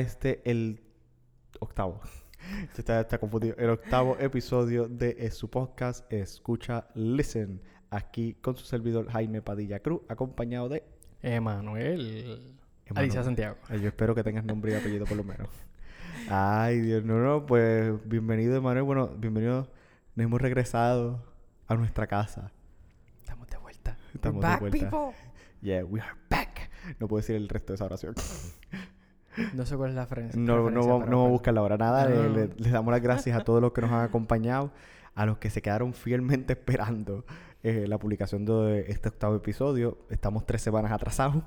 Este, el octavo. está, está confundido. El octavo episodio de eh, su podcast Escucha Listen. Aquí con su servidor Jaime Padilla Cruz, acompañado de Emanuel. Alicia Santiago. Yo espero que tengas nombre y apellido por lo menos. Ay, Dios, no, no, pues bienvenido, Emanuel. Bueno, bienvenido. Nos hemos regresado a nuestra casa. Estamos de vuelta. Estamos We're de back, vuelta. people. Yeah, we are back. No puedo decir el resto de esa oración. No sé cuál es la referencia. No, no, vamos- no vamos a pero- buscar la hora. Nada, le- No. le- les damos las gracias a todos los que nos han acompañado, a los que se quedaron fielmente esperando eh, la publicación de este octavo episodio. Estamos tres semanas atrasados,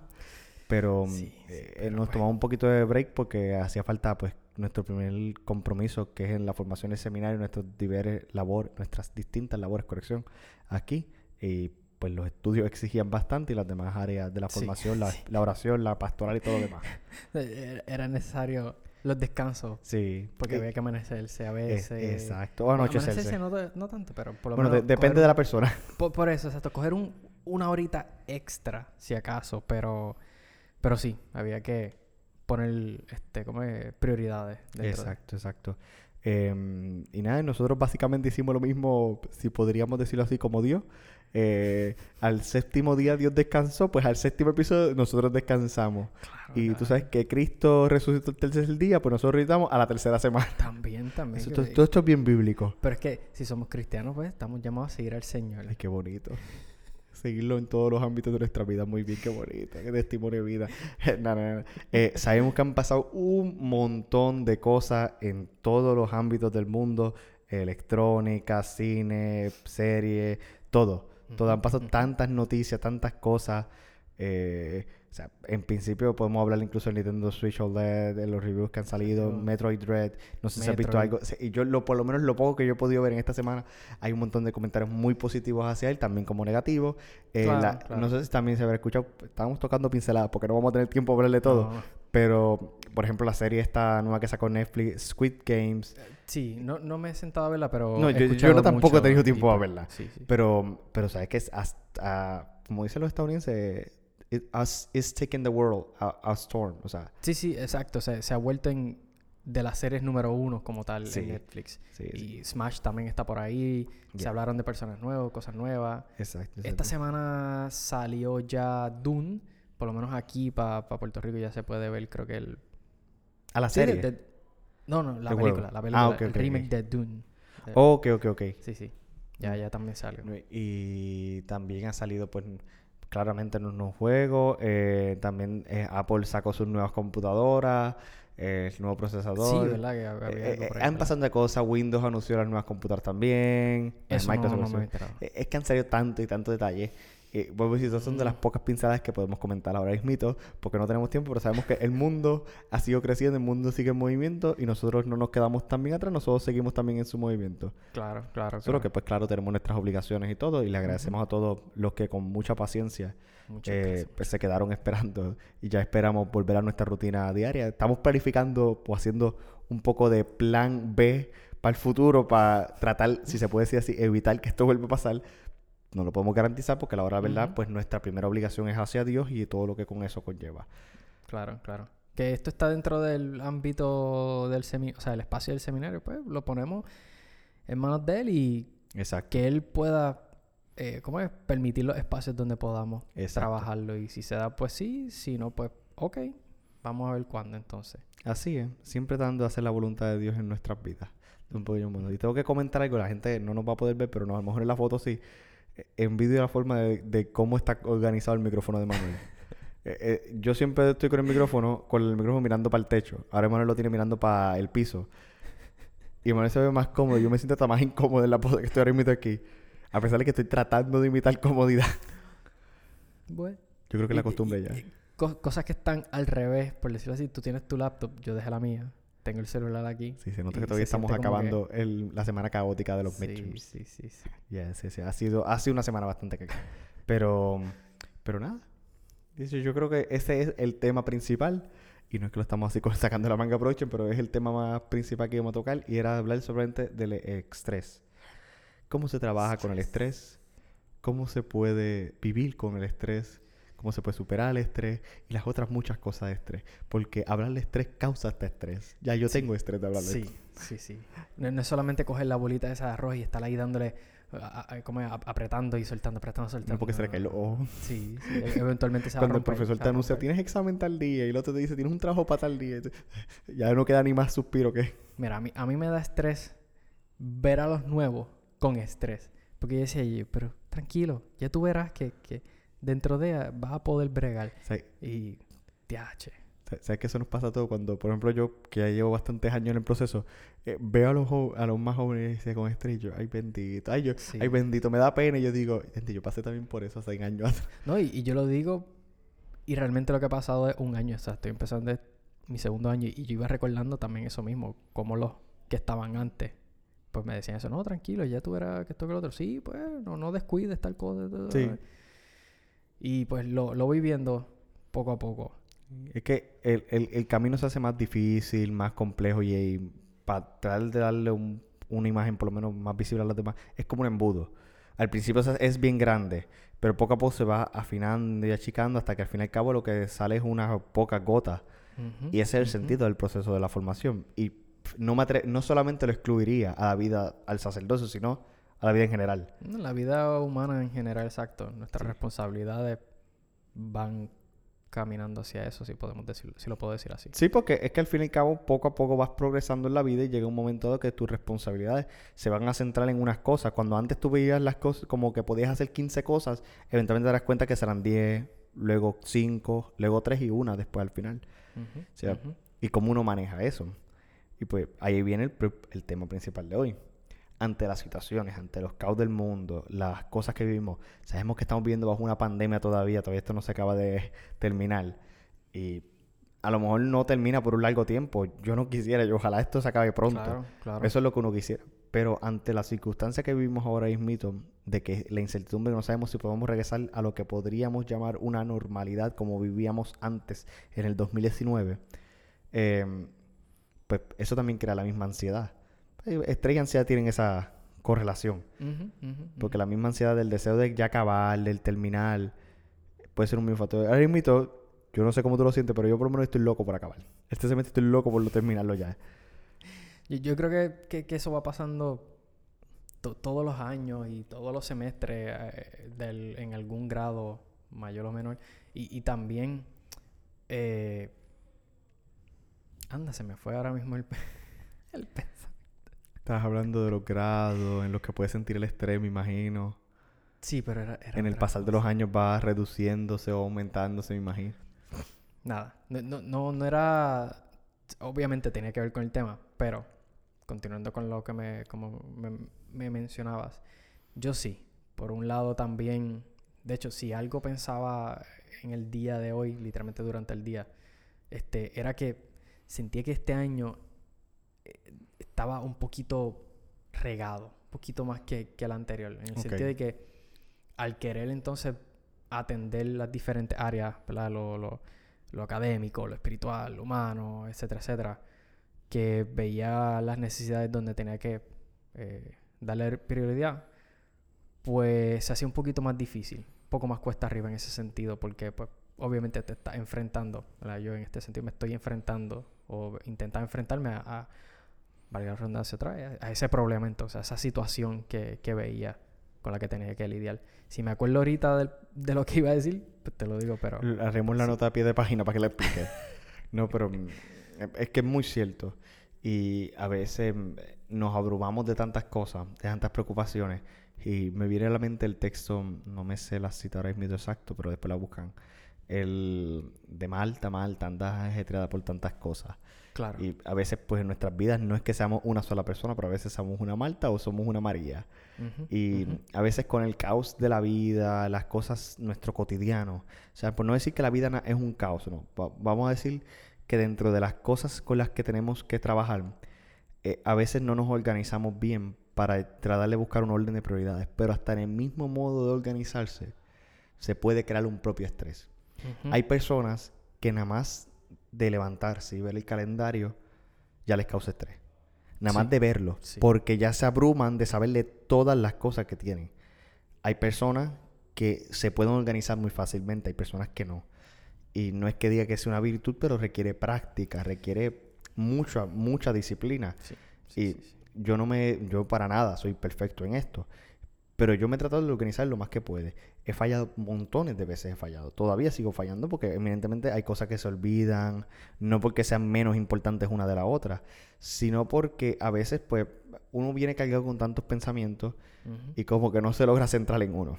pero Sí, mm, sí, eh, pero nos pues. tomamos un poquito de break porque hacía falta pues nuestro primer compromiso, que es en la formación del seminario, nuestros diversos labores, nuestras distintas labores, corrección, aquí. Y pues los estudios exigían bastante y las demás áreas de la Sí, formación, la, sí. la oración, la pastoral y todo lo demás. Eh, Era necesario los descansos. Sí. Porque Eh, había que amanecerse a Es- veces. exacto. O anochecerse. Amanecerse no, de- no tanto, pero por lo Bueno, de- menos. depende coger de la persona. Por, por eso, exacto. Coger un, una horita extra, si acaso. Pero, pero sí, había que poner este, como es, prioridades. de- Exacto, exacto. Em, y nada, nosotros básicamente hicimos lo mismo, si podríamos decirlo así, como Dios. Eh, al séptimo día Dios descansó, pues al séptimo episodio nosotros descansamos. Claro, Y tú claro. sabes que Cristo resucitó el tercer día, pues nosotros resucitamos a la tercera semana. También, también. Eso- todo, todo esto es bien bíblico. Pero es que si somos cristianos, pues estamos llamados a seguir al Señor. Ay, qué bonito. Seguirlo en todos los ámbitos de nuestra vida. Muy bien, qué bonito. Qué testimonio de vida. No, no, no. Eh, sabemos que han pasado un montón de cosas en todos los ámbitos del mundo. Electrónica, cine, serie, todo. Todo. Han pasado tantas noticias, tantas cosas. Eh, o sea, en principio podemos hablar incluso del Nintendo Switch OLED, de los reviews que han salido. Metroid Dread. No sé si has visto algo. Y yo, lo, por lo menos lo poco que yo he podido ver en esta semana, hay un montón de comentarios muy positivos hacia él, también como negativos. Eh, Claro, la- claro. No sé si también se habrá escuchado, estábamos tocando pinceladas porque no vamos a tener tiempo para hablarle todo. No. Pero, por ejemplo, la serie esta nueva que sacó Netflix, Squid Games. Sí, no, no me he sentado a verla, pero. No, he yo- yo no tampoco he tenido tiempo a verla. Sí, sí. Pero, pero sabes que es hasta, como dicen los estadounidenses, it, us, is taking the world a, a storm. O sea, Sí, sí, exacto. Se, se ha vuelto en. De las series número uno como tal Sí, en Netflix. sí, sí. Y Smash también está por ahí. Se hablaron de personas nuevas, cosas nuevas. Exacto. Esta semana salió ya Dune. Por lo menos aquí para Puerto Rico ya se puede ver, creo que el. A la Sí, de- serie. de- no, no, la El película. juego. La Ah, película. ok, el ok, remake ok. de Dune. Eh, ok, ok, ok. Sí, sí. Ya, ya también salió. Y también ha salido, pues, claramente en unos juegos. eh, también eh, Apple sacó sus nuevas computadoras, eh, el nuevo procesador. Sí, ¿verdad? Que hab- había Eh, eh, por ahí, han pasado de cosas. Windows anunció las nuevas computadoras también. Eso no, Microsoft no me anunció- he Es que han salido tanto y tanto detalle. Eh, vuelvo a decir, esas son de las Mm. pocas pinceladas que podemos comentar ahora mismo, porque no tenemos tiempo, pero sabemos que el mundo ha sido creciendo, el mundo sigue en movimiento y nosotros no nos quedamos tan bien atrás, nosotros seguimos también en su movimiento. Claro, claro. Solo claro. que pues claro tenemos nuestras obligaciones y todo y le agradecemos a todos los que con mucha paciencia eh, pues, se quedaron esperando y ya esperamos volver a nuestra rutina diaria. Estamos planificando o haciendo un poco de plan B para el futuro para tratar, si se puede decir así, evitar que esto vuelva a pasar. No lo podemos garantizar porque a la hora de verdad pues nuestra primera obligación es hacia Dios y todo lo que con eso conlleva. Claro, claro. Que esto está dentro del ámbito del seminario, o sea, el espacio del seminario, pues lo ponemos en manos de él y Exacto. que él pueda, eh, ¿cómo es? Permitir los espacios donde podamos Exacto. trabajarlo. Y si se da, pues sí. Si no, pues ok. Vamos a ver cuándo entonces. Así es, siempre dando a hacer la voluntad de Dios en nuestras vidas. Y tengo que comentar algo, la gente no nos va a poder ver, pero no, a lo mejor en la foto sí. Envidio la forma de, de cómo está organizado el micrófono de Manuel. Eh, eh, yo siempre estoy con el micrófono, con el micrófono mirando para el techo. Ahora Manuel lo tiene mirando para el piso. Y Manuel se ve más cómodo. Yo me siento hasta más incómodo en la pose que estoy ahora mismo aquí. A pesar de que estoy tratando de imitar comodidad. Bueno. Yo creo que Y- la costumbre y- ya. y co- cosas que están al revés, por decirlo así. Tú tienes tu laptop, yo dejé la mía. Tengo el celular aquí. Sí, se nota que todavía estamos como que- acabando el- la semana caótica de los sí, midterms. sí, sí, sí. Ya, sí, sí. Ha sido, ha sido una semana bastante caca. Pero, pero nada. Yo creo que ese es el tema principal. Y no es que lo estamos así sacando la manga aprovechen, pero es el tema más principal que íbamos a tocar. Y era hablar solamente del estrés. ¿Cómo se trabaja con el estrés? ¿Cómo se puede vivir con el estrés? Cómo se puede superar el estrés y las otras muchas cosas de estrés. Porque hablar de estrés causa este estrés. Ya yo tengo estrés de hablar de Sí, esto. sí, sí. No, no es solamente coger la bolita esa de arroz y estar ahí dándole, a- a- como a- apretando y soltando, apretando, soltando. No porque se le cae el ojo. Sí, sí, e- eventualmente se va a Cuando el romper, profesor se te a anuncia, tienes examen tal día y el otro te dice, tienes un trabajo para tal día. Ya no queda ni más suspiro que... Mira, a mí, a mí me da estrés ver a los nuevos con estrés. Porque yo decía, "Oye, pero tranquilo, ya tú verás que, que dentro de ella vas a poder bregar. ¿Sabes Y, TH. sabes que eso nos pasa a todos? Cuando, por ejemplo, yo, que ya llevo bastantes años en el proceso, eh, veo a los, a los más jóvenes y dice, con yo, ay bendito, ay, yo, Sí. ay bendito, me da pena. Y yo digo, gente, yo pasé también por eso hace años atrás. No, y, y yo lo digo, y realmente lo que ha pasado es un año, o sea, estoy empezando es mi segundo año, y yo iba recordando también eso mismo, como los que estaban antes, pues me decían eso, no, tranquilo, ya tú verás que esto que lo otro, sí, pues, no, no descuides tal cosa. tal, Sí. tal". Y pues lo, lo voy viendo poco a poco. Es que el, el, el camino se hace más difícil, más complejo y, para tratar de darle un- una imagen por lo menos más visible a los demás, es como un embudo. Al principio es, es bien grande, pero poco a poco se va afinando y achicando hasta que al fin y al cabo lo que sale es unas pocas gotas. Ujú, Y ese es el sentido del proceso de la formación. Y no, me no solamente lo excluiría a la vida, al sacerdocio, sino a la vida en general. La vida humana en general, exacto. Nuestras Sí. responsabilidades van caminando hacia eso, si podemos decirlo, si lo puedo decir así. Sí, porque es que al fin y al cabo poco a poco vas progresando en la vida y llega un momento dado que tus responsabilidades se van a centrar en unas cosas. Cuando antes tú veías las cosas como que podías hacer 15 cosas, eventualmente te das cuenta que serán 10, luego 5, luego 3 y una después al final. Y cómo uno maneja eso. Y pues ahí viene el tema principal de hoy. Ante las situaciones, ante los caos del mundo, las cosas que vivimos, sabemos que estamos viviendo bajo una pandemia todavía, todavía esto no se acaba de terminar. Y a lo mejor no termina por un largo tiempo. Yo no quisiera, yo ojalá esto se acabe pronto. Claro, claro. Eso es lo que uno quisiera. Pero ante la circunstancia que vivimos ahora mismo, de que la incertidumbre no sabemos si podemos regresar a lo que podríamos llamar una normalidad como vivíamos antes en el 2019, eh, pues eso también crea la misma ansiedad. Estrés y ansiedad tienen esa correlación. Porque la misma ansiedad del deseo de ya acabar, del terminar, puede ser un mismo factor. Ahora mismo, yo no sé cómo tú lo sientes, pero yo por lo menos estoy loco por acabar. Este semestre estoy loco por lo terminarlo ya. Yo, yo creo que, que- que eso va pasando to- todos los años y todos los semestres eh, del- en algún grado mayor o menor. Y, y también... eh, anda, se me fue ahora mismo el, el Estás hablando de los grados en los que puedes sentir el estrés, me imagino. Sí, pero era... era En el pasar de los años va reduciéndose o aumentándose, me imagino. Nada, no, no, no, era... Obviamente tenía que ver con el tema, pero continuando con lo que me, como me, me mencionabas, yo sí, por un lado también, de hecho, si algo pensaba en el día de hoy, literalmente durante el día, este, era que sentía que este año eh, estaba un poquito regado, un poquito más que, que el anterior, en el Ok. sentido de que al querer entonces atender las diferentes áreas, ¿verdad? Lo, lo, lo académico, lo espiritual, lo humano, etcétera, etcétera, que veía las necesidades donde tenía que eh, darle prioridad, pues se hacía un poquito más difícil, un poco más cuesta arriba en ese sentido, porque pues obviamente te estás enfrentando, ¿verdad? Yo en este sentido me estoy enfrentando o intentando enfrentarme a, a valga la redundancia otra vez, a ese problema entonces, a esa situación que, que veía con la que tenía que lidiar. Si me acuerdo ahorita del- de lo que iba a decir, pues te lo digo, pero... Haremos la Sí. nota a pie de página para que la explique. no, pero mm, es que es muy cierto. Y a veces mm, nos abrumamos de tantas cosas, de tantas preocupaciones. Y me viene a la mente el texto, no me sé la cita ahora mismo exacto, pero después la buscan. El de Malta, Malta, andas ajetreada por tantas cosas. Claro. Y a veces, pues en nuestras vidas no es que seamos una sola persona, pero a veces somos una Malta o somos una María. Y a veces con el caos de la vida, las cosas, nuestro cotidiano. O sea, por no decir que la vida es un caos, no. Va- vamos a decir que dentro de las cosas con las que tenemos que trabajar, eh, a veces no nos organizamos bien para tratar de buscar un orden de prioridades. Pero hasta en el mismo modo de organizarse, se puede crear un propio estrés. Hay personas que nada más de levantarse y ver el calendario ya les causa estrés. Nada más de verlo. sí. Porque ya se abruman de saber de todas las cosas que tienen. Hay personas que se pueden organizar muy fácilmente, hay personas que no. Y no es que diga que sea una virtud, pero requiere práctica, requiere mucha, mucha disciplina. Sí, y yo no me, yo para nada soy perfecto en esto. Pero yo me he tratado de organizar lo más que puede. He fallado montones de veces, he fallado. Todavía sigo fallando porque evidentemente hay cosas que se olvidan, no porque sean menos importantes una de la otra, sino porque a veces pues uno viene cargado con tantos pensamientos y como que no se logra centrar en uno.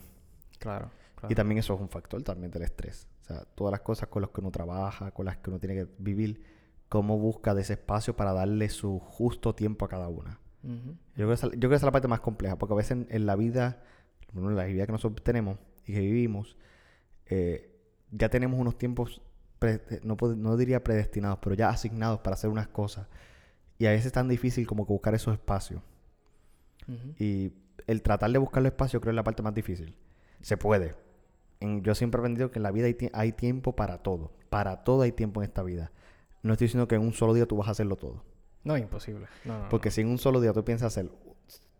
Claro, claro. Y también eso es un factor también del estrés. O sea, todas las cosas con las que uno trabaja, con las que uno tiene que vivir, cómo busca de ese espacio para darle su justo tiempo a cada una. Yo creo, que esa, yo creo que esa es la parte más compleja, porque a veces en, en la vida, bueno, en la vida que nosotros tenemos y que vivimos, eh, ya tenemos unos tiempos, pre- no, diría predestinados, pero ya asignados para hacer unas cosas. Y a veces es tan difícil como que buscar esos espacios. Y el tratar de buscar los espacios creo que es la parte más difícil. Se puede. En- yo siempre he aprendido que en la vida hay, hay tiempo para todo. Para todo hay tiempo en esta vida. No estoy diciendo que en un solo día tú vas a hacerlo todo. No, imposible. No, no, Porque si en un solo día tú piensas hacer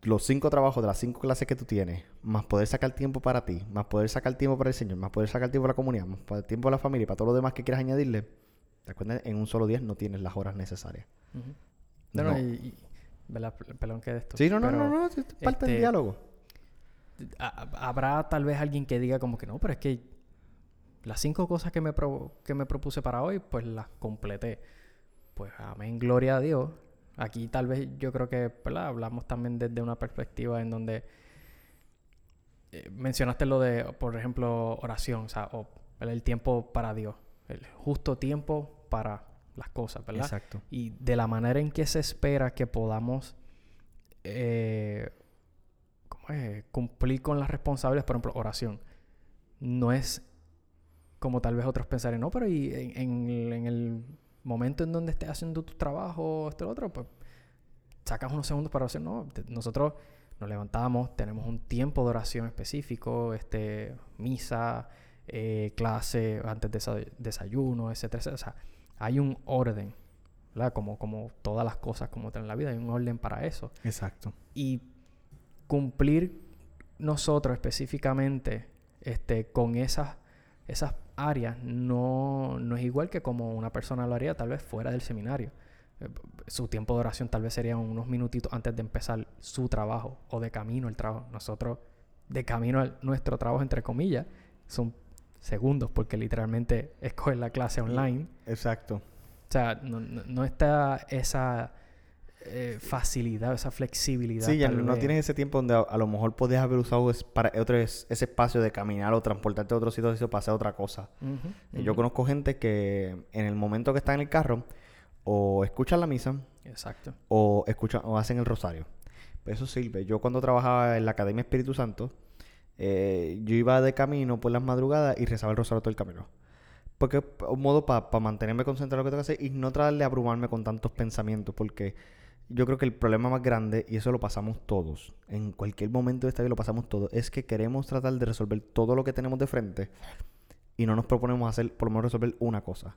los cinco trabajos de las cinco clases que tú tienes, más poder sacar tiempo para ti, más poder sacar tiempo para el Señor, más poder sacar tiempo para la comunidad, más poder tiempo para la familia y para todo lo demás que quieras añadirle, te das cuenta, en un solo día no tienes las horas necesarias. no. No, no, No. y, y- Perdón que de esto. Sí, no, no, no, no, es parte del este, diálogo. ha- Habrá tal vez alguien que diga como que no, pero es que las cinco cosas que me, pro- que me propuse para hoy, pues las completé. Pues amén, gloria a Dios. Aquí tal vez yo creo que ¿verdad? hablamos también desde una perspectiva en donde eh, mencionaste lo de, por ejemplo, oración, o sea, o el tiempo para Dios, el justo tiempo para las cosas, ¿verdad? Exacto. y de la manera en que se espera que podamos eh, ¿cómo es? cumplir con las responsabilidades, por ejemplo, oración. No es como tal vez otros pensarían, no, pero y en, en el- en el momento en donde estés haciendo tu trabajo, esto lo otro, pues sacas unos segundos para oración. No, nosotros nos levantamos, tenemos un tiempo de oración específico, este, misa, eh, clase, antes de desa- desayuno, etcétera, etcétera. O sea, hay un orden, ¿verdad? Como, como todas las cosas como en la vida, hay un orden para eso. Exacto. Y cumplir nosotros específicamente este, con esas, esas áreas no, no es igual que como una persona lo haría tal vez fuera del seminario. Eh, Su tiempo de oración tal vez serían unos minutitos antes de empezar su trabajo o de camino al trabajo. Nosotros, de camino a nuestro trabajo, entre comillas, son segundos porque literalmente escoger la clase online. Exacto. O sea, no, no- no está esa eh, facilidad, esa flexibilidad. Sí, ya no tienes ese tiempo donde a, a lo mejor podías haber usado es- para otro, es- ese espacio de caminar o transportarte a otro sitio para hacer otra cosa. Eh, Yo conozco gente que en el momento que está en el carro o escuchan la misa Exacto. o escuchan o hacen el rosario. Pues eso sirve. Yo cuando trabajaba en la Academia Espíritu Santo, eh, yo iba de camino por las madrugadas y rezaba el rosario todo el camino. Porque es un modo para mantenerme concentrado en lo que tengo que hacer y no tratar de abrumarme con tantos pensamientos. Porque yo creo que el problema más grande, y eso lo pasamos todos, en cualquier momento de esta vida lo pasamos todos, es que queremos tratar de resolver todo lo que tenemos de frente y no nos proponemos hacer, por lo menos resolver una cosa.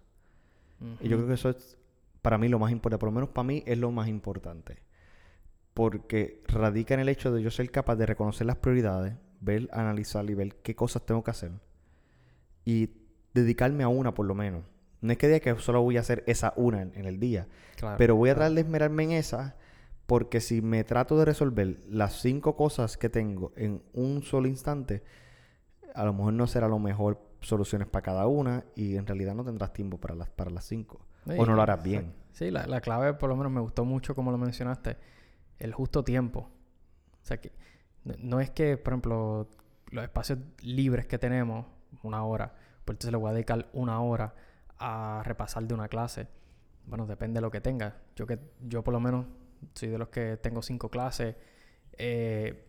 Y yo creo que eso es para mí lo más importante, por lo menos para mí es lo más importante. Porque radica en el hecho de yo ser capaz de reconocer las prioridades, ver, analizar y ver qué cosas tengo que hacer. Y dedicarme a una por lo menos. No es que diga que solo voy a hacer esa una en, en el día, Claro, pero voy a claro. tratar de esmerarme en esa porque si me trato de resolver las cinco cosas que tengo en un solo instante, a lo mejor no será lo mejor soluciones para cada una y en realidad no tendrás tiempo para las, para las cinco. O no lo harás bien. Sí, la, la clave por lo menos me gustó mucho como lo mencionaste. El justo tiempo. O sea que no, no es que, por ejemplo, los espacios libres que tenemos, una hora, pues entonces le voy a dedicar una hora a repasar de una clase. Bueno, depende de lo que tenga. Yo que yo por lo menos soy de los que tengo cinco clases eh,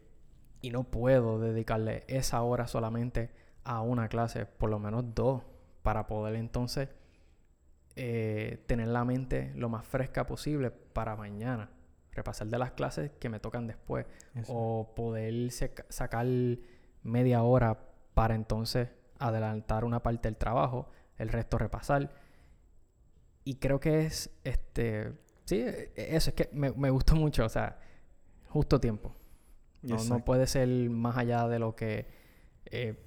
y no puedo dedicarle esa hora solamente a una clase, por lo menos dos, para poder entonces eh, tener la mente lo más fresca posible para mañana. Repasar de las clases que me tocan después. O poder sacar media hora para entonces adelantar una parte del trabajo, el resto repasar. Y creo que es este. Sí, e- eso es que me, me gustó mucho. O sea, justo tiempo. No, no puede ser más allá de lo que eh,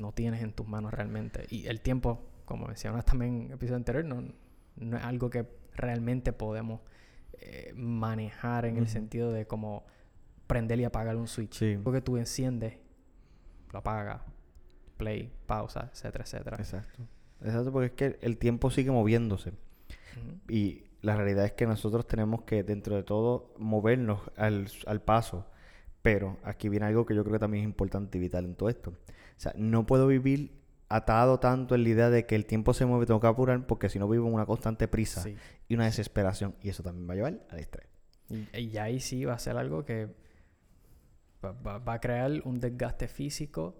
no tienes en tus manos realmente. Y el tiempo, como mencionas también en el episodio anterior, no, no es algo que realmente podemos eh, manejar en el sentido de como prender y apagar un switch. Sí. Porque tú enciendes, lo apagas, play, pausa, etcétera, etcétera. Exacto. Exacto, porque es que el tiempo sigue moviéndose. Ujú. Y la realidad es que nosotros tenemos que, dentro de todo, movernos al, al paso. Pero aquí viene algo que yo creo que también es importante y vital en todo esto. O sea, no puedo vivir atado tanto en la idea de que el tiempo se mueve, tengo que apurar, porque si no vivo en una constante prisa Sí. y una desesperación. Y eso también va a llevar al estrés. Y, y ahí sí va a ser algo que va, va- va a crear un desgaste físico,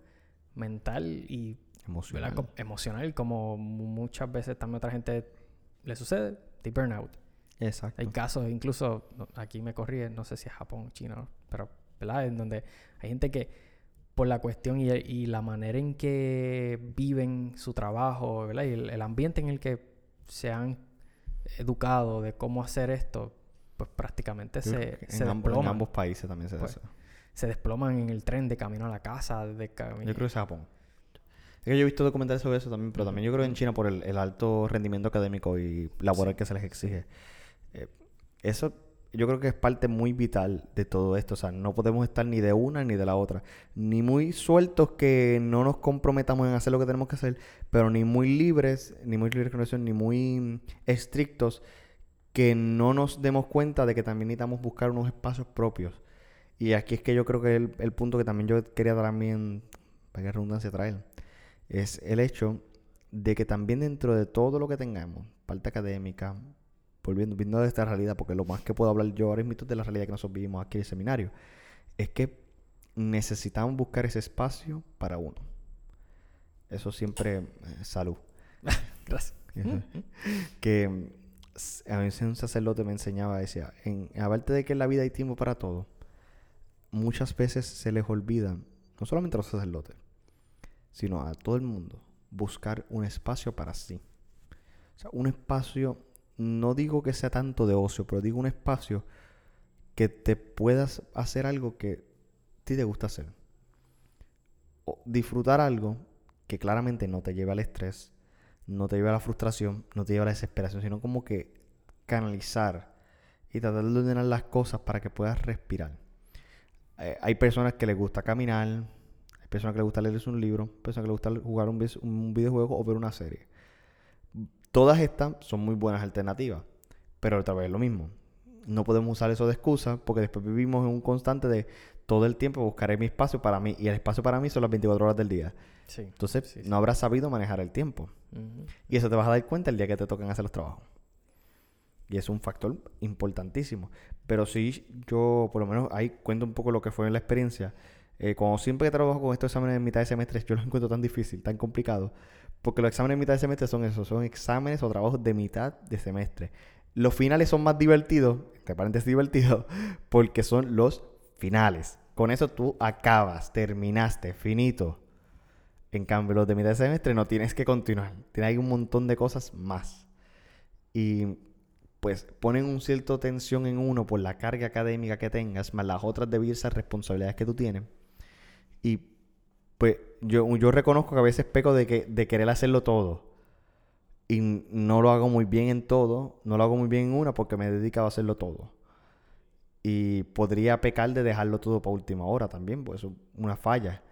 mental y Emocional. ¿verdad? Co- emocional, como mu- muchas veces también a otra gente le sucede, de burnout. Exacto. Hay casos, incluso aquí me corrí, no sé si es Japón o China, pero ¿verdad? En donde hay gente que por la cuestión y, y la manera en que viven su trabajo, ¿verdad? Y el, el ambiente en el que se han educado de cómo hacer esto, pues prácticamente Yo se, en, ambos, en ambos países también se Pues. Se desploman en el tren de camino a la casa, de camino... Yo creo que es Japón. Es que yo he visto documentales sobre eso también, pero también yo creo que en China por el, el alto rendimiento académico y laboral que se les exige. Eh, eso yo creo que es parte muy vital de todo esto. O sea, no podemos estar ni de una ni de la otra. Ni muy sueltos que no nos comprometamos en hacer lo que tenemos que hacer, pero ni muy libres, ni muy libres ni muy estrictos que no nos demos cuenta de que también necesitamos buscar unos espacios propios. Y aquí es que yo creo que el, el punto que también yo quería también, para que redundancia traer, es el hecho de que también dentro de todo lo que tengamos, parte académica, volviendo, viendo de esta realidad, porque lo más que puedo hablar yo ahora mismo es de la realidad que nosotros vivimos aquí en el seminario, es que necesitamos buscar ese espacio para uno. Eso siempre, eh, salud. Gracias. que mm, a veces un sacerdote me enseñaba, decía, en, aparte de que en la vida hay tiempo para todo, muchas veces se les olvida, no solamente a los sacerdotes, sino a todo el mundo, buscar un espacio para sí. O sea, un espacio, no digo que sea tanto de ocio, pero digo un espacio que te puedas hacer algo que a ti te gusta hacer. O disfrutar algo que claramente no te lleve al estrés, no te lleve a la frustración, no te lleve a la desesperación, sino como que canalizar y tratar de ordenar las cosas para que puedas respirar. Eh, hay personas que les gusta caminar, hay personas que les gusta leerse un libro, personas que les gusta jugar un, videojuego o ver una serie. Todas estas son muy buenas alternativas, pero otra vez es lo mismo. No podemos usar eso de excusa porque después vivimos en un constante de todo el tiempo buscaré mi espacio para mí y el espacio para mí son las 24 horas del día. Sí. Entonces Sí, sí. no habrás sabido manejar el tiempo. Y eso te vas a dar cuenta el día que te tocan hacer los trabajos. Y es un factor importantísimo. Pero sí, yo por lo menos ahí cuento un poco lo que fue la experiencia. Eh, como siempre que trabajo con estos exámenes en mitad de semestre, yo los encuentro tan difícil, tan complicado. Porque los exámenes en mitad de semestre son eso, son exámenes o trabajos de mitad de semestre. Los finales son más divertidos, entre paréntesis divertidos, porque son los finales. Con eso tú acabas, terminaste, finito. En cambio, los de mitad de semestre no tienes que continuar. Tienes un montón de cosas más. Y pues ponen un cierto tensión en uno por la carga académica que tengas, más las otras diversas responsabilidades que tú tienes. Y pues yo, yo reconozco que a veces peco de, que, de querer hacerlo todo. Y no lo hago muy bien en todo, no lo hago muy bien en una porque me he dedicado a hacerlo todo. Y podría pecar de dejarlo todo para última hora también, pues eso es una falla.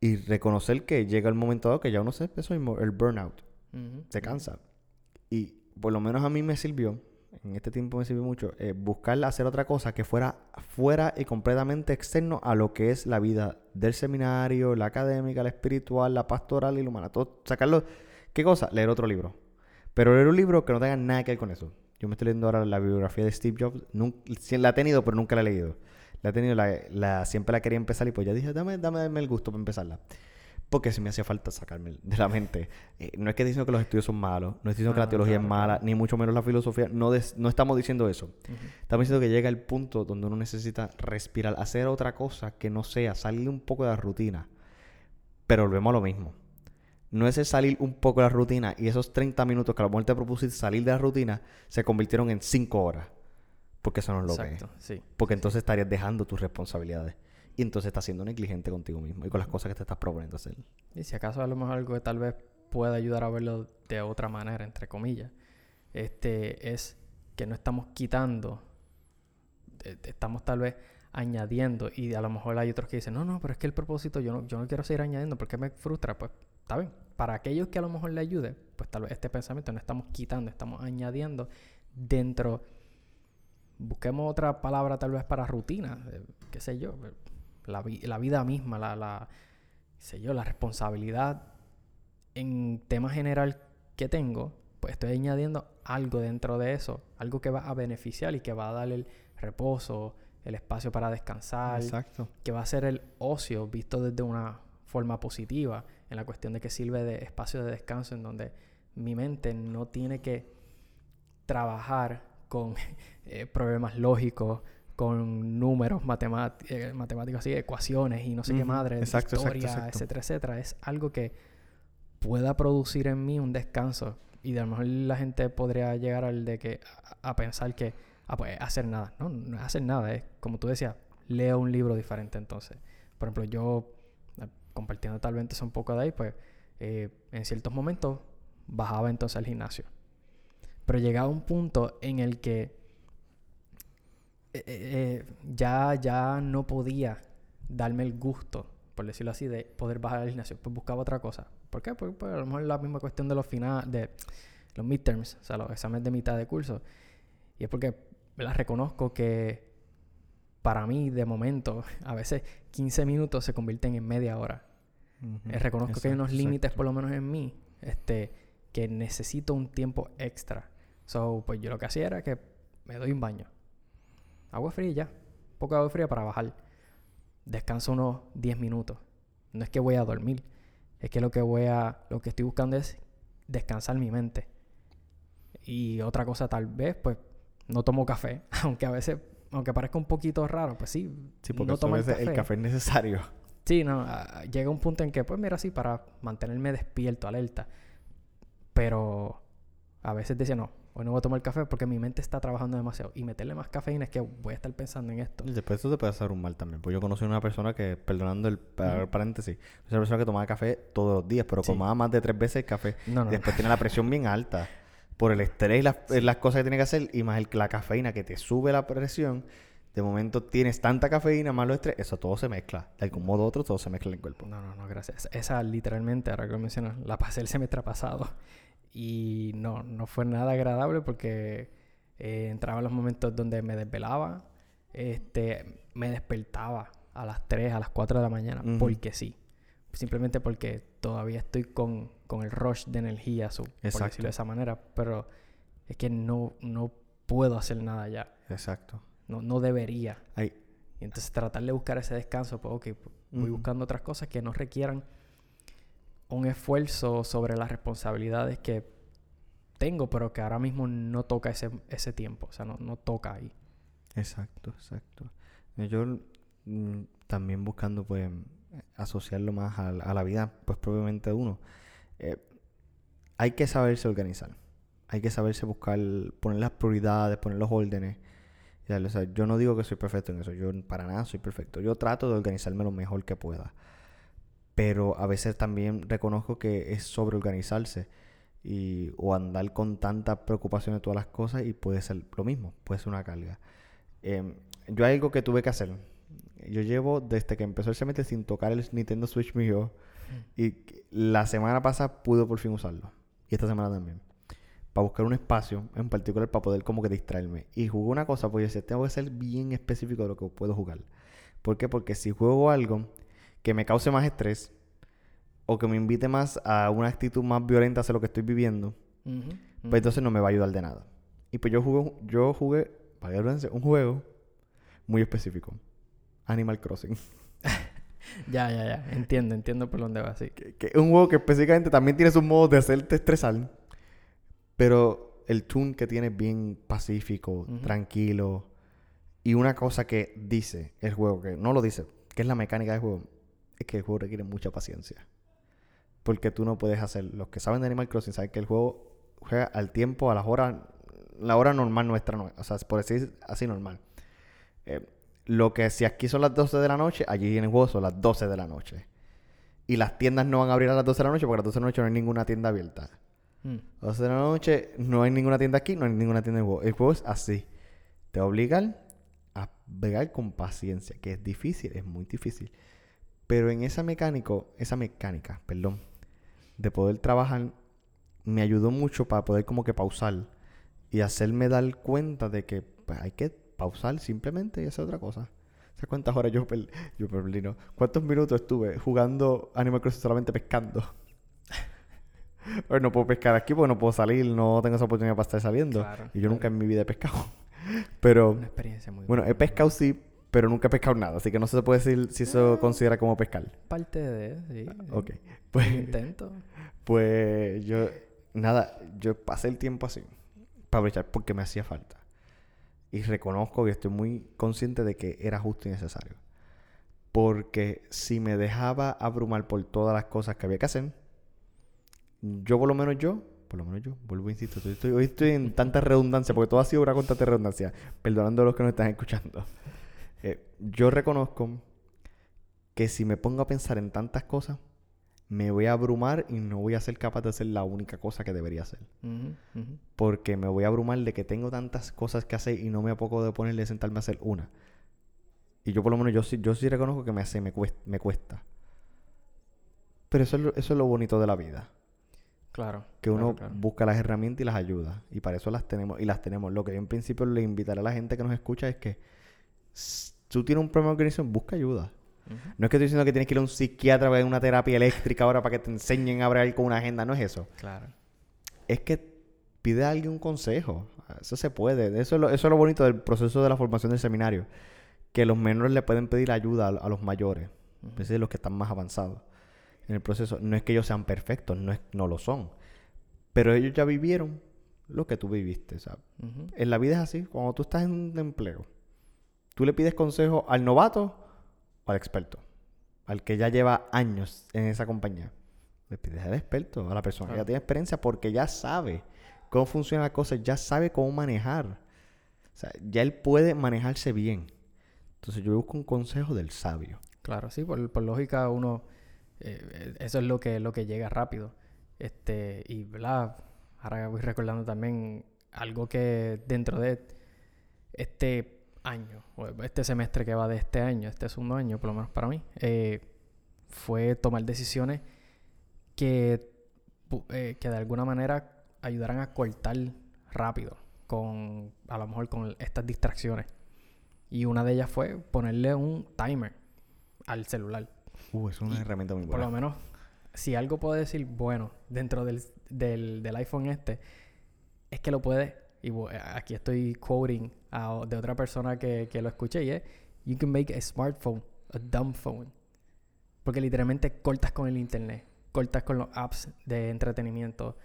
Y reconocer que llega el momento dado que ya uno se mismo, el burnout, Ujú. se cansa. Y por lo menos a mí me sirvió, en este tiempo me sirvió mucho, eh, buscar hacer otra cosa que fuera fuera y completamente externo a lo que es la vida del seminario, la académica, la espiritual, la pastoral y la humana. Todo, sacarlo. ¿Qué cosa? Leer otro libro. Pero leer un libro que no tenga nada que ver con eso. Yo me estoy leyendo ahora la biografía de Steve Jobs. Nun- sí, la he tenido, pero nunca la he leído. La he tenido, la, la- siempre la quería empezar y pues ya dije, dame, dame, dame el gusto para empezarla. Porque si me hacía falta sacarme de la mente. Eh, no es que diciendo que los estudios son malos, no estoy diciendo que la No, teología es mala, ni mucho menos la filosofía. No, des- no estamos diciendo eso. Estamos diciendo que llega el punto donde uno necesita respirar, hacer otra cosa que no sea salir un poco de la rutina. Pero volvemos a lo mismo. No es el salir un poco de la rutina y esos 30 minutos que a lo mejor te propusiste salir de la rutina se convirtieron en 5 horas. Porque eso no es lo que es. Sí. Porque entonces estarías dejando tus responsabilidades. Y entonces estás siendo negligente contigo mismo y con las cosas que te estás proponiendo hacer. Y si acaso a lo mejor algo que tal vez pueda ayudar a verlo de otra manera, entre comillas, este es que no estamos quitando, eh, estamos tal vez añadiendo y a lo mejor hay otros que dicen, no, no, pero es que el propósito yo no, yo no quiero seguir añadiendo porque me frustra, pues está bien. Para aquellos que a lo mejor le ayude, pues tal vez este pensamiento no estamos quitando, estamos añadiendo dentro, busquemos otra palabra tal vez para rutina, eh, qué sé yo, eh, la, la vida misma, la, la, sé yo, la responsabilidad en tema general que tengo, pues estoy añadiendo algo dentro de eso, algo que va a beneficiar y que va a darle el reposo, el espacio para descansar, Exacto. que va a ser el ocio visto desde una forma positiva, en la cuestión de que sirve de espacio de descanso en donde mi mente no tiene que trabajar con eh, problemas lógicos, con números eh, matemáticos, así, ecuaciones y no sé qué madre, exacto, historia, exacto, etcétera, etcétera. Es algo que pueda producir en mí un descanso. Y a lo mejor la gente podría llegar al de que a, pensar que ah, pues hacer nada. No, no es hacer nada, es como tú decías, leo un libro diferente entonces. Por ejemplo, yo eh, compartiendo tal vez un poco de ahí, pues eh, en ciertos momentos bajaba entonces al gimnasio. Pero llegaba un punto en el que eh, ya, ya no podía darme el gusto, por decirlo así, de poder bajar al gimnasio. Pues buscaba otra cosa. ¿Por qué? Pues, pues, a lo mejor la misma cuestión de los finales, de los midterms, o sea, los exámenes de mitad de curso. Y es porque la reconozco que para mí, de momento, a veces 15 minutos se convierten en media hora. Eh, reconozco que hay unos límites, por lo menos en mí, este, que necesito un tiempo extra. So, pues yo lo que hacía era que me doy un baño. Agua fría ya. Poca agua fría para bajar. Descanso unos 10 minutos. No es que voy a dormir. Es que lo que voy a, lo que estoy buscando es descansar mi mente. Y otra cosa tal vez, pues, no tomo café. Aunque a veces, aunque parezca un poquito raro, pues sí. Sí, porque no tomo el café. el café es necesario. Sí, no, llega un punto en que, pues mira, sí, para mantenerme despierto, alerta. Pero a veces decía, no, hoy no voy a tomar café porque mi mente está trabajando demasiado. Y meterle más cafeína es que voy a estar pensando en esto. Y después eso te puede hacer un mal también. Pues yo conocí una persona que, perdonando el paréntesis, es una persona que tomaba café todos los días, pero tomaba más de tres veces el café. y después tiene la presión bien alta por el estrés y las, las, cosas que tiene que hacer y más el, la cafeína que te sube la presión. De momento tienes tanta cafeína más los estrés, eso todo se mezcla. De algún modo u otro, todo se mezcla en el cuerpo. No, no, no, gracias. Esa, literalmente, ahora que lo mencionas, la pasé el semestre pasado. Y no, no fue nada agradable porque eh, entraba en los momentos donde me desvelaba, este, me despertaba a las 3, a las 4 de la mañana, porque sí. Simplemente porque todavía estoy con, con el rush de energía, su, por decirlo de esa manera, pero es que no, no puedo hacer nada ya. Exacto. No, no debería. Y entonces tratar de buscar ese descanso, pues ok, voy buscando otras cosas que no requieran un esfuerzo sobre las responsabilidades que tengo, pero que ahora mismo no toca ese, ese tiempo, o sea, no, no toca ahí. Exacto, exacto. Yo mm, también buscando pues asociarlo más a, la vida pues propiamente uno. Eh, hay que saberse organizar. Hay que saberse buscar, poner las prioridades, poner los órdenes. O sea, yo no digo que soy perfecto en eso. Yo para nada soy perfecto. Yo trato de organizarme lo mejor que pueda pero a veces también reconozco que es sobreorganizarse y, o andar con tanta preocupación de todas las cosas y puede ser lo mismo, puede ser una carga. Em, yo hay algo que tuve que hacer. Yo llevo desde que empezó el semestre sin tocar el Nintendo Switch mío mm. y la semana pasada pude por fin usarlo. Y esta semana también. Para buscar un espacio en particular para poder como que distraerme. Y jugué una cosa, pues yo decía, tengo que ser bien específico de lo que puedo jugar. ¿Por qué? Porque si juego algo que me cause más estrés o que me invite más a una actitud más violenta hacia lo que estoy viviendo, pues entonces no me va a ayudar de nada. Y pues yo jugué, yo jugué, un juego muy específico. Animal Crossing. ya, ya, ya. Entiendo, entiendo por dónde va, así. Que, es un juego que específicamente también tiene sus modos de hacerte estresar. Pero el tune que tiene es bien pacífico, tranquilo. Y una cosa que dice el juego, que no lo dice, que es la mecánica del juego, es que el juego requiere mucha paciencia. Porque tú no puedes hacer. Los que saben de Animal Crossing saben que el juego juega al tiempo, a las horas, la hora normal nuestra, o sea, por decir así normal. Eh, lo que si aquí son las 12 de la noche, allí en el juego son las 12 de la noche. Y las tiendas no van a abrir a las 12 de la noche porque a las 12 de la noche no hay ninguna tienda abierta. Mm. A las 12 de la noche no hay ninguna tienda aquí, no hay ninguna tienda en el juego. El juego es así. Te obligan a bregar con paciencia, que es difícil, es muy difícil. Pero en esa mecánico, esa mecánica, perdón, de poder trabajar, me ayudó mucho para poder como que pausar y hacerme dar cuenta de que pues, hay que pausar simplemente y hacer otra cosa. ¿Sabes cuántas horas yo, per- yo perdí, no? ¿Cuántos minutos estuve jugando Animal Crossing solamente pescando? Pues no puedo pescar aquí porque no puedo salir, no tengo esa oportunidad para estar saliendo. Claro, y yo claro. nunca en mi vida he pescado. Pero, Una experiencia muy bueno, he pescado sí, pero nunca he pescado nada. Así que no se puede decir si eso considera como pescar. Parte de, sí. Ok. Un Pues, intento. pues yo, nada, yo pasé el tiempo así para aprovechar porque me hacía falta. Y reconozco y estoy muy consciente de que era justo y necesario. Porque si me dejaba abrumar por todas las cosas que había que hacer, yo por lo menos yo, por lo menos yo, vuelvo a insisto, estoy- estoy- hoy estoy en tanta redundancia, porque todo ha sido una con tanta redundancia, perdonando a los que nos están escuchando. Yo reconozco que si me pongo a pensar en tantas cosas, me voy a abrumar y no voy a ser capaz de hacer la única cosa que debería hacer. Porque me voy a abrumar de que tengo tantas cosas que hacer y no me poco de ponerle de sentarme a hacer una. Y yo por lo menos yo sí, yo sí reconozco que me hace, me cuesta, me cuesta. Pero eso es, lo, eso es lo bonito de la vida. Claro. Que uno claro. busca las herramientas y las ayuda. Y para eso las tenemos. Y las tenemos. Lo que yo en principio le invitaré a la gente que nos escucha es que tú tienes un problema de organización, busca ayuda. No es que estoy diciendo que tienes que ir a un psiquiatra a una terapia eléctrica ahora para que te enseñen a hablar con una agenda. No es eso. Claro. Es que pide a alguien un consejo. Eso se puede. Eso es lo, eso es lo bonito del proceso de la formación del seminario. Que los menores le pueden pedir ayuda a, a los mayores. Es decir, los que están más avanzados en el proceso. No es que ellos sean perfectos, no, es, no lo son. Pero ellos ya vivieron lo que tú viviste. ¿sabes? En la vida es así. Cuando tú estás en un empleo, tú le pides consejo al novato o al experto. Al que ya lleva años en esa compañía. Le pides al experto, a la persona que ya tiene experiencia, porque ya sabe cómo funciona la cosa, ya sabe cómo manejar. O sea, ya él puede manejarse bien. Entonces yo busco un consejo del sabio. Claro, sí, por, por lógica uno, eh, eh, eso es lo que, lo que llega rápido. Este, y, ¿verdad? Ahora voy recordando también algo que dentro de este año, o este semestre que va de este año, este segundo año, por lo menos para mí, eh, fue tomar decisiones que, eh, que de alguna manera ayudaran a cortar rápido con, a lo mejor con estas distracciones. Y una de ellas fue ponerle un timer al celular. Uh, es una Y herramienta muy Por buena. lo menos, si algo puedo decir bueno dentro del, del, del iPhone este, es que lo puedes, y bu- aquí estoy quoting a de otra persona que, que lo escuché, y es, you can make a smartphone a dumb phone. Porque literalmente cortas con el internet, cortas con los apps de entretenimiento,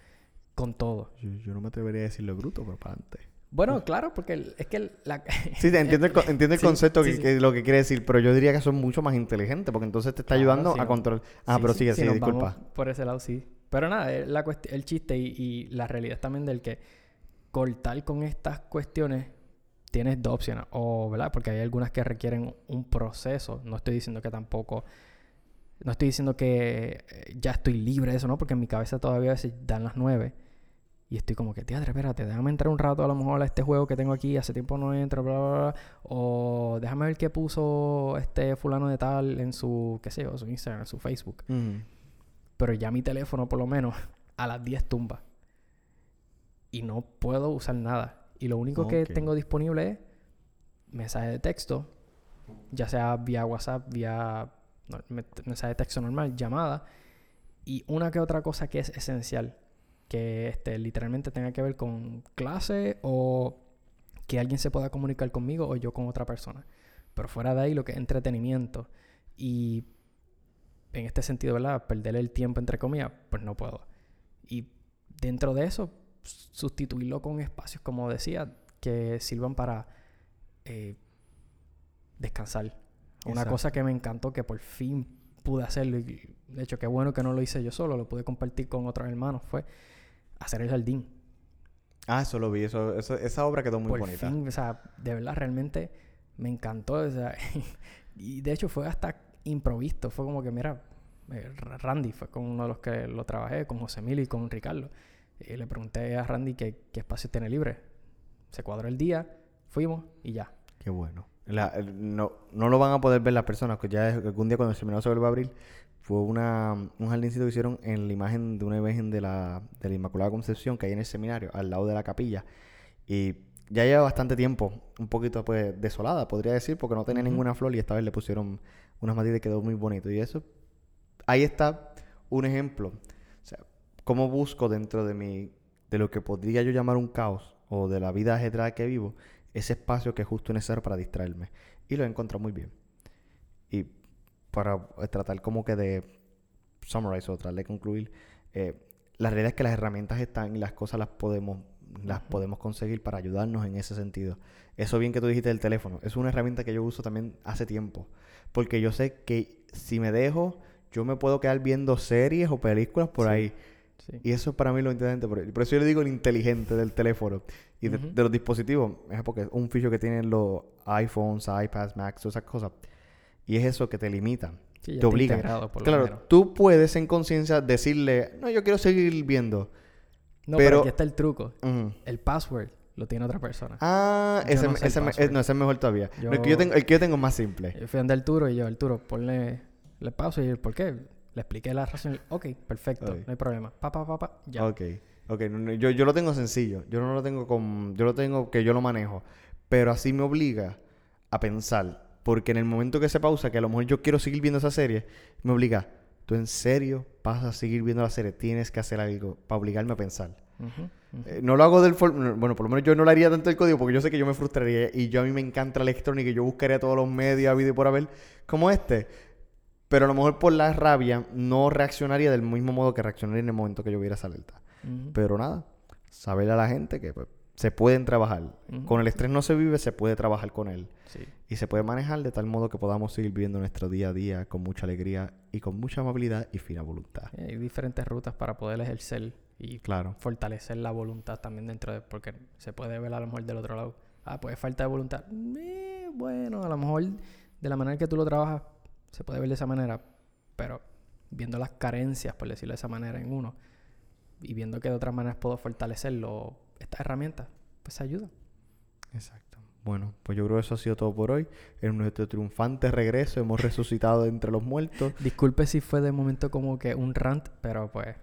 con todo. Yo, yo no me atrevería a decirlo bruto, pero para adelante. Bueno, claro, porque el- es que la... Sí, te entiendo el, co- entiendo el Sí, concepto sí, que, sí. que lo que quiere decir, pero yo diría que son mucho más inteligentes porque entonces te está Claro, ayudando a no. controlar. Ah, pero sí, sigue, si sí, disculpa. por ese lado, sí. Pero nada, la el chiste y, y la realidad también del que cortar con estas cuestiones tienes dos opciones. O, ¿verdad? Porque hay algunas que requieren un proceso. No estoy diciendo que tampoco... No estoy diciendo que eh, ya estoy libre de eso, ¿no? Porque en mi cabeza todavía a veces dan las nueve. Y estoy como que, teatro, espérate, déjame entrar un rato a lo mejor a este juego que tengo aquí. Hace tiempo no entro, bla, bla, bla. O déjame ver qué puso este fulano de tal en su, qué sé yo, su Instagram, su Facebook. Pero ya mi teléfono, por lo menos, a las 10 tumba. Y no puedo usar nada. Y lo único que Ok. tengo disponible es mensaje de texto, ya sea vía WhatsApp, vía no, me- mensaje de texto normal, llamada, y una que otra cosa que es esencial, que este, literalmente tenga que ver con clase o que alguien se pueda comunicar conmigo o yo con otra persona. Pero fuera de ahí, lo que es entretenimiento y en este sentido, ¿verdad? Perder el tiempo, entre comillas, pues no puedo. Y dentro de eso, sustituirlo con espacios, como decía, que sirvan para eh, descansar. Una cosa que me encantó, que por fin pude hacerlo, y de hecho, qué bueno que no lo hice yo solo, lo pude compartir con otros hermanos, fue hacer el jardín. Ah, eso lo vi. Eso, eso, esa obra quedó muy por bonita. fin, o sea, de verdad, realmente me encantó. O sea, y de hecho fue hasta improvisto. Fue como que, mira, eh, Randy fue con uno de los que lo trabajé, con José Emilio y con Ricardo. Y le pregunté a Randy qué, qué espacio tiene libre. Se cuadró el día, fuimos y ya. Qué bueno. no, no lo van a poder ver las personas, que ya algún día cuando el seminario se vuelva a abrir, fue una, un jardincito que hicieron en la imagen de una imagen de la, de la Inmaculada Concepción que hay en el seminario, al lado de la capilla. Y ya lleva bastante tiempo, un poquito pues desolada, podría decir, porque no tenía ninguna flor y esta vez le pusieron unas matitas y quedó muy bonito. Y eso, ahí está un ejemplo. Cómo busco dentro de mi, de lo que podría yo llamar un caos o de la vida ajetreada que vivo, ese espacio que es justo necesario para distraerme. Y lo he encontrado muy bien. Y para eh, tratar como que de summarize o tratar de concluir, eh, la realidad es que las herramientas están y las cosas las podemos las podemos conseguir para ayudarnos en ese sentido. Eso bien que tú dijiste del teléfono, es una herramienta que yo uso también hace tiempo, porque yo sé que si me dejo, yo me puedo quedar viendo series o películas por ahí. Y eso para mí lo interesante. Por, eso yo le digo el inteligente del teléfono y de, los dispositivos. Es porque es un ficho que tienen los iPhones, iPads, Macs, todas esas cosas. Y es eso que te limita. te obliga. claro, tú puedes en conciencia decirle, no, yo quiero seguir viendo. No, pero, aquí está el truco. El password lo tiene otra persona. Ah, ese, no ese, no, ese es mejor todavía. el, que yo tengo, el que yo tengo es más simple. Yo fui a Arturo y yo, Arturo, ponle le pausa y el por qué. Le expliqué la razón. Ok, perfecto, no hay problema. Pa, pa, pa, pa, ya. Ok, ok. yo, yo lo tengo sencillo. Yo no lo tengo con... Yo lo tengo que yo lo manejo. Pero así me obliga a pensar. Porque en el momento que se pausa, que a lo mejor yo quiero seguir viendo esa serie, me obliga, tú en serio vas a seguir viendo la serie, tienes que hacer algo para obligarme a pensar. Eh, no lo hago del... Bueno, por lo menos yo no lo haría tanto el código porque yo sé que yo me frustraría y yo a mí me encanta la electrónica y yo buscaría todos los medios, vídeo por haber, como este. Pero a lo mejor por la rabia no reaccionaría del mismo modo que reaccionaría en el momento que yo viera esa alerta. Pero nada, saberle a la gente que pues, se pueden trabajar. Con el estrés no se vive, se puede trabajar con él. Y se puede manejar de tal modo que podamos seguir viviendo nuestro día a día con mucha alegría y con mucha amabilidad y fina voluntad. Hay diferentes rutas para poder ejercer y claro. fortalecer la voluntad también dentro de... Porque se puede ver a lo mejor del otro lado. Ah, pues falta de voluntad. Eh, bueno, a lo mejor de la manera que tú lo trabajas se puede ver de esa manera, pero viendo las carencias, por decirlo de esa manera, en uno, y viendo que de otras maneras puedo fortalecerlo, estas herramientas, pues ayuda. Exacto. Bueno, pues yo creo que eso ha sido todo por hoy. En nuestro triunfante regreso hemos resucitado entre los muertos. Disculpe si fue de momento como que un rant, pero pues...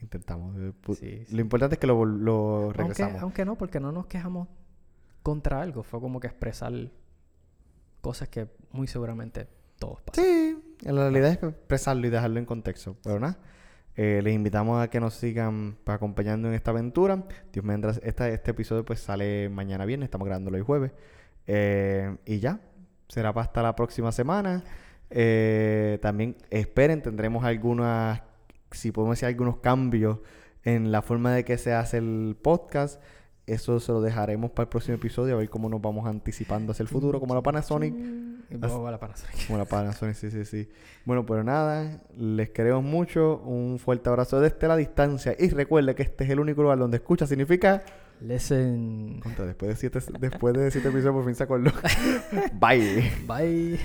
Intentamos. Eh, lo importante es que lo, lo regresamos. Aunque, aunque no, porque no nos quejamos contra algo. Fue como que expresar cosas que muy seguramente todos. Sí, la realidad es expresarlo y dejarlo en contexto. Pero nada, eh, les invitamos a que nos sigan acompañando en esta aventura. Dios mientras este, este episodio pues sale mañana viernes, estamos grabándolo hoy jueves. Eh, y ya, será para hasta la próxima semana. Eh, también esperen, tendremos algunas, si podemos decir, algunos cambios en la forma de que se hace el podcast. Eso se lo dejaremos para el próximo episodio, a ver cómo nos vamos anticipando hacia el futuro, como la Panasonic. Como la Panasonic. Como la Panasonic, sí, sí, sí. Bueno, pues nada, les queremos mucho. Un fuerte abrazo desde la distancia. Y recuerde que este es el único lugar donde escucha significa. Listen. después de siete, después de siete episodios por fin se acordó. Bye. Bye.